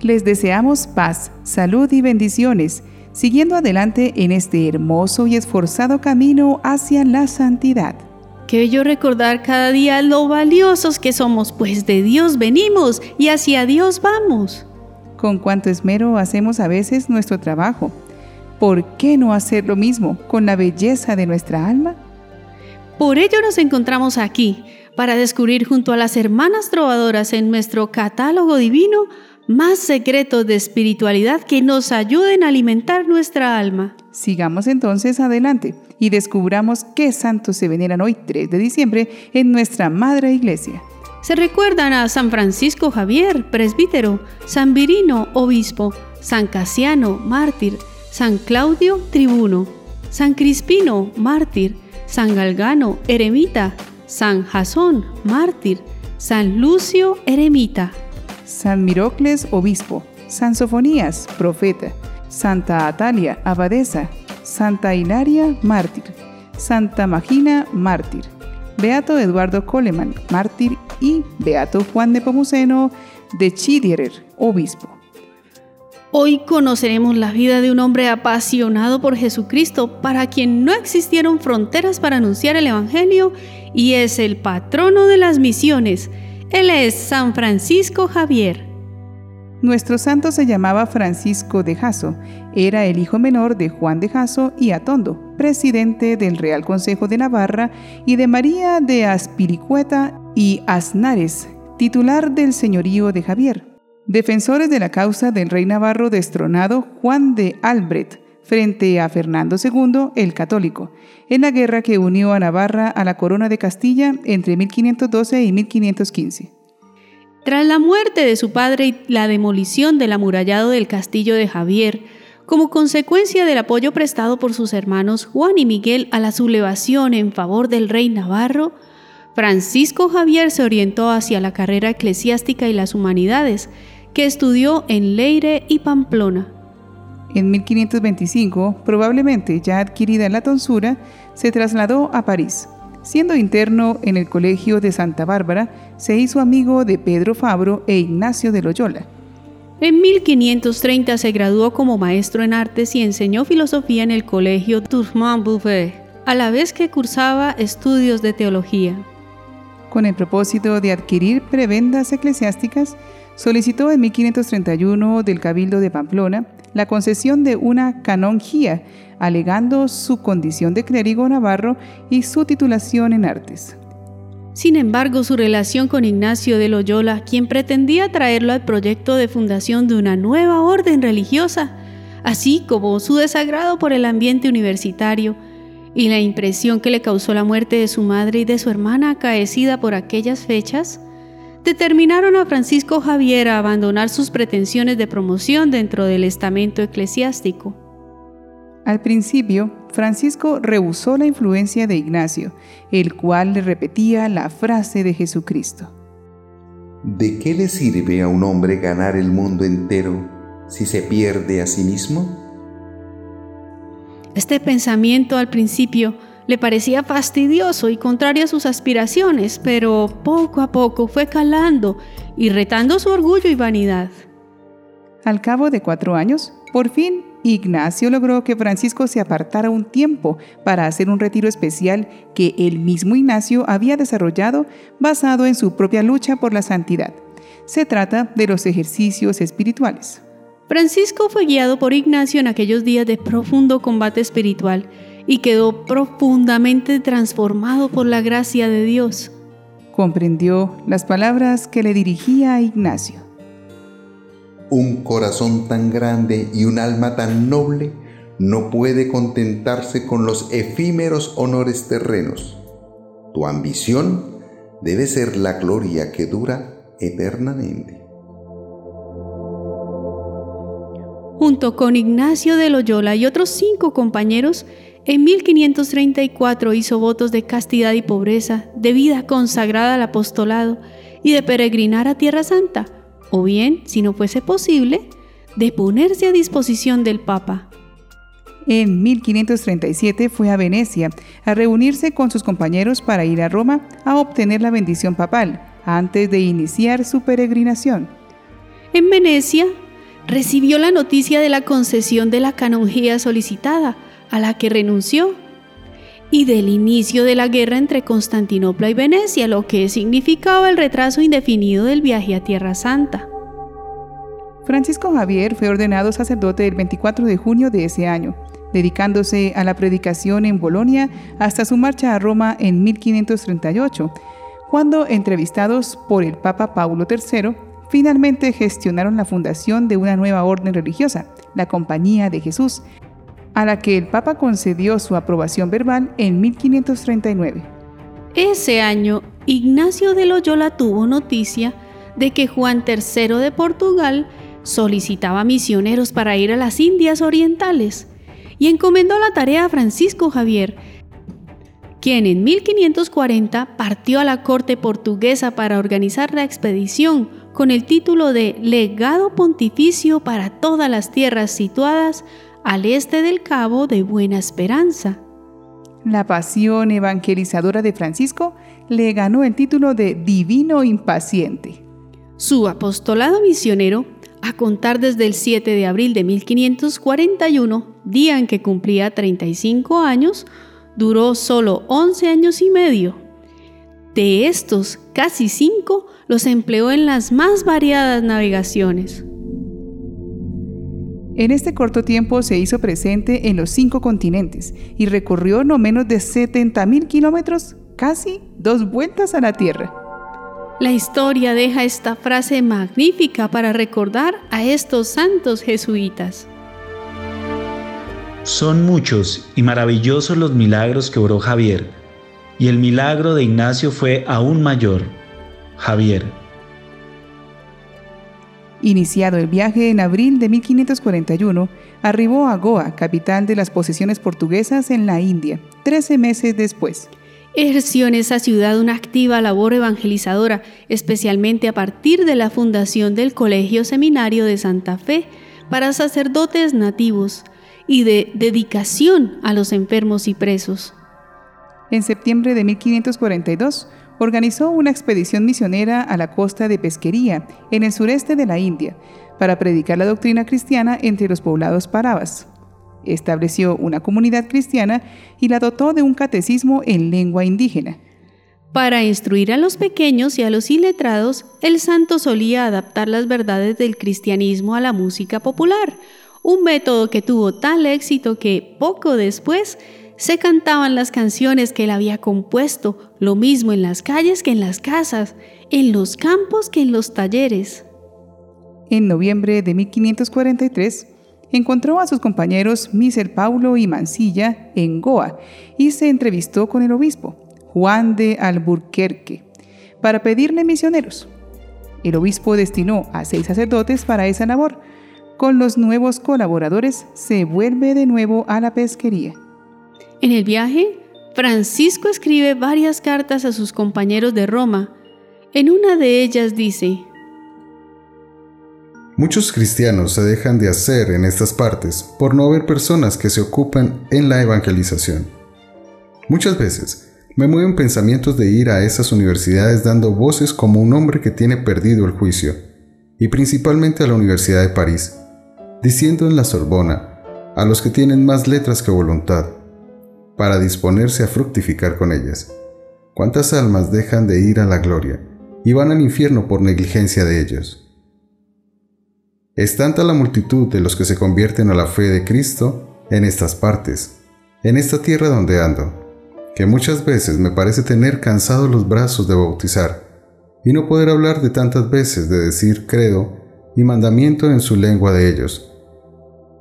Les deseamos paz, salud y bendiciones, siguiendo adelante en este hermoso y esforzado camino hacia la santidad. Qué bello recordar cada día lo valiosos que somos, pues de Dios venimos y hacia Dios vamos. Con cuánto esmero hacemos a veces nuestro trabajo. ¿Por qué no hacer lo mismo con la belleza de nuestra alma? Por ello nos encontramos aquí, para descubrir junto a las hermanas trovadoras en nuestro catálogo divino más secretos de espiritualidad que nos ayuden a alimentar nuestra alma. Sigamos entonces adelante y descubramos qué santos se veneran hoy 3 de diciembre en nuestra Madre Iglesia. Se recuerdan a San Francisco Javier, presbítero, San Virino, obispo, San Casiano, mártir, San Claudio, tribuno, San Crispino, mártir, San Galgano, eremita, San Jasón, mártir, San Lucio, eremita, San Mirocles, obispo, San Sofonías, profeta, Santa Atalia, abadesa, Santa Hilaria, mártir, Santa Magina, mártir, Beato Eduardo Coleman, mártir. Y Beato Juan de Pomuceno de Chidierer, obispo. Hoy conoceremos la vida de un hombre apasionado por Jesucristo, para quien no existieron fronteras para anunciar el Evangelio y es el patrono de las misiones. Él es San Francisco Javier. Nuestro santo se llamaba Francisco de Jaso. Era el hijo menor de Juan de Jaso y Atondo, presidente del Real Consejo de Navarra, y de María de Aspiricueta y Aznares, titular del señorío de Javier. Defensores de la causa del rey navarro destronado Juan de Albret, frente a Fernando II el Católico, en la guerra que unió a Navarra a la corona de Castilla entre 1512 y 1515. Tras la muerte de su padre y la demolición del amurallado del castillo de Javier, como consecuencia del apoyo prestado por sus hermanos Juan y Miguel a la sublevación en favor del rey Navarro, Francisco Javier se orientó hacia la carrera eclesiástica y las humanidades, que estudió en Leire y Pamplona. En 1525, probablemente ya adquirida la tonsura, se trasladó a París. Siendo interno en el Colegio de Santa Bárbara, se hizo amigo de Pedro Fabro e Ignacio de Loyola. En 1530 se graduó como maestro en artes y enseñó filosofía en el Colegio Tourmont Bouvet, a la vez que cursaba estudios de teología. Con el propósito de adquirir prebendas eclesiásticas, solicitó en 1531 del Cabildo de Pamplona la concesión de una canonjía, alegando su condición de clérigo navarro y su titulación en artes. Sin embargo, su relación con Ignacio de Loyola, quien pretendía traerlo al proyecto de fundación de una nueva orden religiosa, así como su desagrado por el ambiente universitario y la impresión que le causó la muerte de su madre y de su hermana acaecida por aquellas fechas, determinaron a Francisco Javier a abandonar sus pretensiones de promoción dentro del estamento eclesiástico. Al principio, Francisco rehusó la influencia de Ignacio, el cual le repetía la frase de Jesucristo. ¿De qué le sirve a un hombre ganar el mundo entero si se pierde a sí mismo? Este pensamiento al principio le parecía fastidioso y contrario a sus aspiraciones, pero poco a poco fue calando y retando su orgullo y vanidad. Al cabo de cuatro años, por fin Ignacio logró que Francisco se apartara un tiempo para hacer un retiro especial que el mismo Ignacio había desarrollado basado en su propia lucha por la santidad. Se trata de los ejercicios espirituales. Francisco fue guiado por Ignacio en aquellos días de profundo combate espiritual y quedó profundamente transformado por la gracia de Dios. Comprendió las palabras que le dirigía a Ignacio. Un corazón tan grande y un alma tan noble no puede contentarse con los efímeros honores terrenos. Tu ambición debe ser la gloria que dura eternamente. Junto con Ignacio de Loyola y otros cinco compañeros, en 1534 hizo votos de castidad y pobreza, de vida consagrada al apostolado y de peregrinar a Tierra Santa, o bien, si no fuese posible, de ponerse a disposición del Papa. En 1537 fue a Venecia a reunirse con sus compañeros para ir a Roma a obtener la bendición papal antes de iniciar su peregrinación. En Venecia recibió la noticia de la concesión de la canonjía solicitada, a la que renunció, y del inicio de la guerra entre Constantinopla y Venecia, lo que significaba el retraso indefinido del viaje a Tierra Santa. Francisco Javier fue ordenado sacerdote el 24 de junio de ese año, dedicándose a la predicación en Bolonia hasta su marcha a Roma en 1538, cuando, entrevistados por el Papa Paulo III, finalmente gestionaron la fundación de una nueva orden religiosa, la Compañía de Jesús, a la que el Papa concedió su aprobación verbal en 1539. Ese año, Ignacio de Loyola tuvo noticia de que Juan III de Portugal solicitaba misioneros para ir a las Indias Orientales y encomendó la tarea a Francisco Javier, quien en 1540 partió a la corte portuguesa para organizar la expedición con el título de Legado Pontificio para todas las tierras situadas al este del Cabo de Buena Esperanza. La pasión evangelizadora de Francisco le ganó el título de Divino Impaciente. Su apostolado misionero, a contar desde el 7 de abril de 1541, día en que cumplía 35 años, duró solo 11 años y medio. De estos, casi cinco los empleó en las más variadas navegaciones. En este corto tiempo se hizo presente en los cinco continentes y recorrió no menos de 70.000 kilómetros, casi dos vueltas a la Tierra. La historia deja esta frase magnífica para recordar a estos santos jesuitas. Son muchos y maravillosos los milagros que obró Javier, y el milagro de Ignacio fue aún mayor. Javier. Iniciado el viaje en abril de 1541, arribó a Goa, capital de las posesiones portuguesas en la India, 13 meses después. Ejerció en esa ciudad una activa labor evangelizadora, especialmente a partir de la fundación del Colegio Seminario de Santa Fe para sacerdotes nativos, y de dedicación a los enfermos y presos. En septiembre de 1542, organizó una expedición misionera a la costa de Pesquería, en el sureste de la India, para predicar la doctrina cristiana entre los poblados parabas. Estableció una comunidad cristiana y la dotó de un catecismo en lengua indígena. Para instruir a los pequeños y a los iletrados, el santo solía adaptar las verdades del cristianismo a la música popular, un método que tuvo tal éxito que poco después se cantaban las canciones que él había compuesto, lo mismo en las calles que en las casas, en los campos que en los talleres. En noviembre de 1543, encontró a sus compañeros Miser Paulo y Mansilla en Goa y se entrevistó con el obispo, Juan de Alburquerque, para pedirle misioneros. El obispo destinó a seis sacerdotes para esa labor, con los nuevos colaboradores se vuelve de nuevo a la pesquería. En el viaje, Francisco escribe varias cartas a sus compañeros de Roma. En una de ellas dice, Muchos cristianos se dejan de hacer en estas partes por no haber personas que se ocupen en la evangelización. Muchas veces me mueven pensamientos de ir a esas universidades dando voces como un hombre que tiene perdido el juicio, y principalmente a la Universidad de París, diciendo en la Sorbona a los que tienen más letras que voluntad, para disponerse a fructificar con ellas. ¿Cuántas almas dejan de ir a la gloria y van al infierno por negligencia de ellos? Es tanta la multitud de los que se convierten a la fe de Cristo en estas partes, en esta tierra donde ando, que muchas veces me parece tener cansados los brazos de bautizar y no poder hablar de tantas veces de decir credo y mandamiento en su lengua de ellos,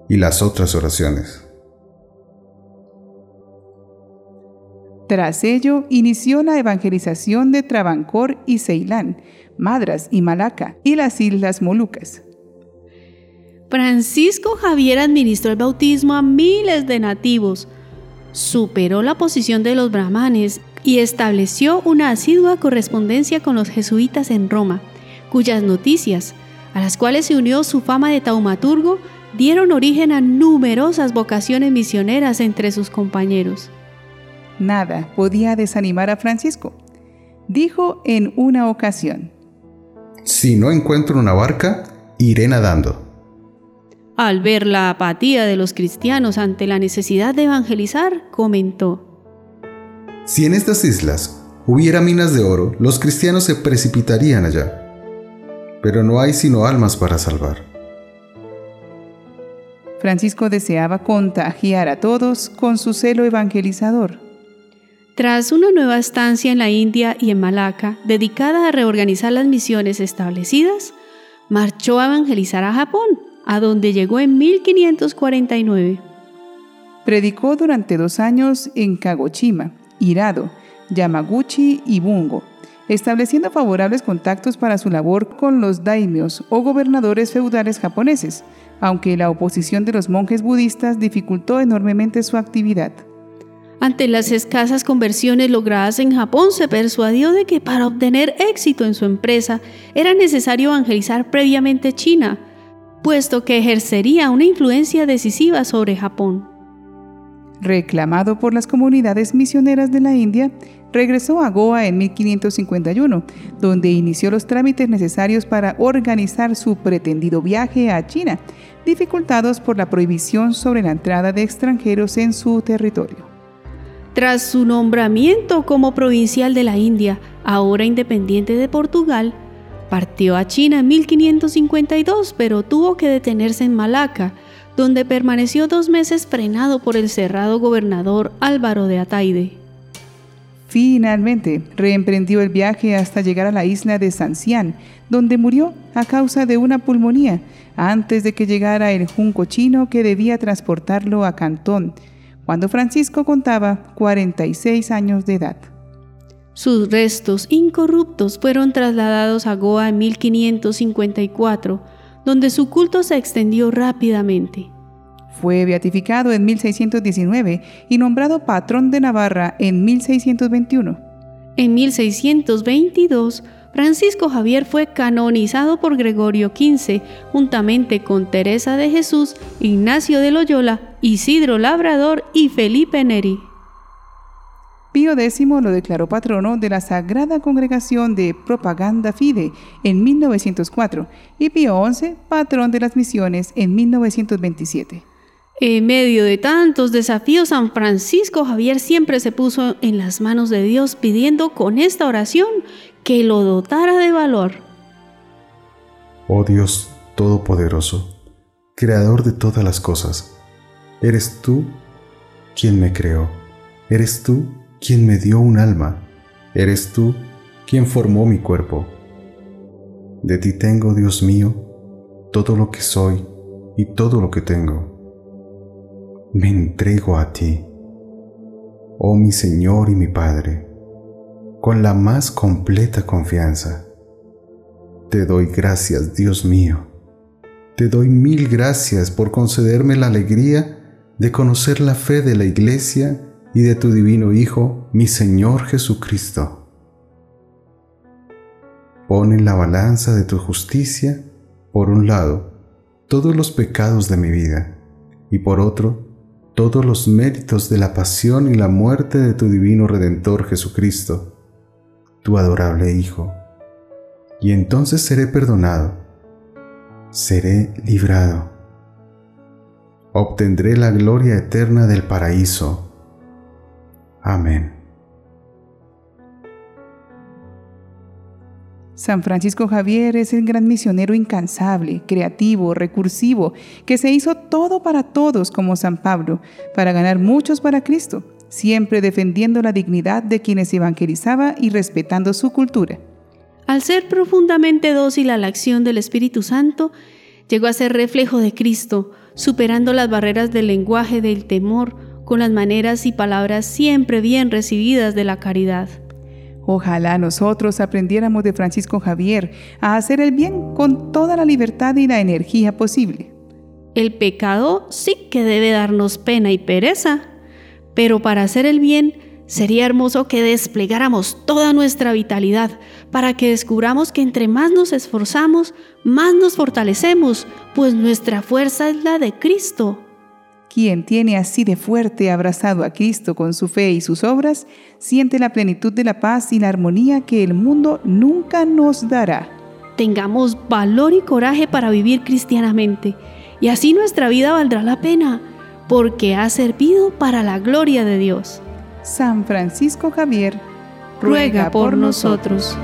y las otras oraciones. Tras ello, inició la evangelización de Travancore y Ceilán, Madras y Malaca y las Islas Molucas. Francisco Javier administró el bautismo a miles de nativos, superó la posición de los brahmanes y estableció una asidua correspondencia con los jesuitas en Roma, cuyas noticias a las cuales se unió su fama de taumaturgo, dieron origen a numerosas vocaciones misioneras entre sus compañeros. Nada podía desanimar a Francisco. Dijo en una ocasión, Si no encuentro una barca, iré nadando. Al ver la apatía de los cristianos ante la necesidad de evangelizar, comentó, Si en estas islas hubiera minas de oro, los cristianos se precipitarían allá. Pero no hay sino almas para salvar. Francisco deseaba contagiar a todos con su celo evangelizador. Tras una nueva estancia en la India y en Malaca, dedicada a reorganizar las misiones establecidas, marchó a evangelizar a Japón, a donde llegó en 1549. Predicó durante dos años en Kagoshima, Hirado, Yamaguchi y Bungo, estableciendo favorables contactos para su labor con los daimios o gobernadores feudales japoneses, aunque la oposición de los monjes budistas dificultó enormemente su actividad. Ante las escasas conversiones logradas en Japón, se persuadió de que para obtener éxito en su empresa era necesario evangelizar previamente China, puesto que ejercería una influencia decisiva sobre Japón. Reclamado por las comunidades misioneras de la India, regresó a Goa en 1551, donde inició los trámites necesarios para organizar su pretendido viaje a China, dificultados por la prohibición sobre la entrada de extranjeros en su territorio. Tras su nombramiento como provincial de la India, ahora independiente de Portugal, partió a China en 1552, pero tuvo que detenerse en Malaca, donde permaneció dos meses frenado por el cerrado gobernador Álvaro de Ataide. Finalmente, reemprendió el viaje hasta llegar a la isla de Sancián, donde murió a causa de una pulmonía, antes de que llegara el junco chino que debía transportarlo a Cantón, cuando Francisco contaba 46 años de edad. Sus restos incorruptos fueron trasladados a Goa en 1554, donde su culto se extendió rápidamente. Fue beatificado en 1619 y nombrado patrón de Navarra en 1621. En 1622, Francisco Javier fue canonizado por Gregorio XV, juntamente con Teresa de Jesús, Ignacio de Loyola, Isidro Labrador y Felipe Neri. Pío X lo declaró patrono de la Sagrada Congregación de Propaganda Fide en 1904 y Pío XI patrón de las misiones en 1927. En medio de tantos desafíos, San Francisco Javier siempre se puso en las manos de Dios pidiendo con esta oración que lo dotara de valor. Oh Dios Todopoderoso, Creador de todas las cosas, eres tú quien me creó, eres tú quien me dio un alma, eres tú quien formó mi cuerpo. De ti tengo, Dios mío, todo lo que soy y todo lo que tengo. Me entrego a ti, oh mi Señor y mi Padre con la más completa confianza. Te doy gracias, Dios mío. Te doy mil gracias por concederme la alegría de conocer la fe de la Iglesia y de tu divino Hijo, mi Señor Jesucristo. Pon en la balanza de tu justicia, por un lado, todos los pecados de mi vida, y por otro, todos los méritos de la pasión y la muerte de tu divino Redentor Jesucristo tu adorable Hijo, y entonces seré perdonado, seré librado, obtendré la gloria eterna del paraíso. Amén. San Francisco Javier es el gran misionero incansable, creativo, recursivo, que se hizo todo para todos como San Pablo, para ganar muchos para Cristo siempre defendiendo la dignidad de quienes evangelizaba y respetando su cultura. Al ser profundamente dócil a la acción del Espíritu Santo, llegó a ser reflejo de Cristo, superando las barreras del lenguaje del temor con las maneras y palabras siempre bien recibidas de la caridad. Ojalá nosotros aprendiéramos de Francisco Javier a hacer el bien con toda la libertad y la energía posible. El pecado sí que debe darnos pena y pereza, pero para hacer el bien, sería hermoso que desplegáramos toda nuestra vitalidad para que descubramos que entre más nos esforzamos, más nos fortalecemos, pues nuestra fuerza es la de Cristo. Quien tiene así de fuerte abrazado a Cristo con su fe y sus obras, siente la plenitud de la paz y la armonía que el mundo nunca nos dará. Tengamos valor y coraje para vivir cristianamente y así nuestra vida valdrá la pena, porque ha servido para la gloria de Dios. San Francisco Javier, ruega por nosotros.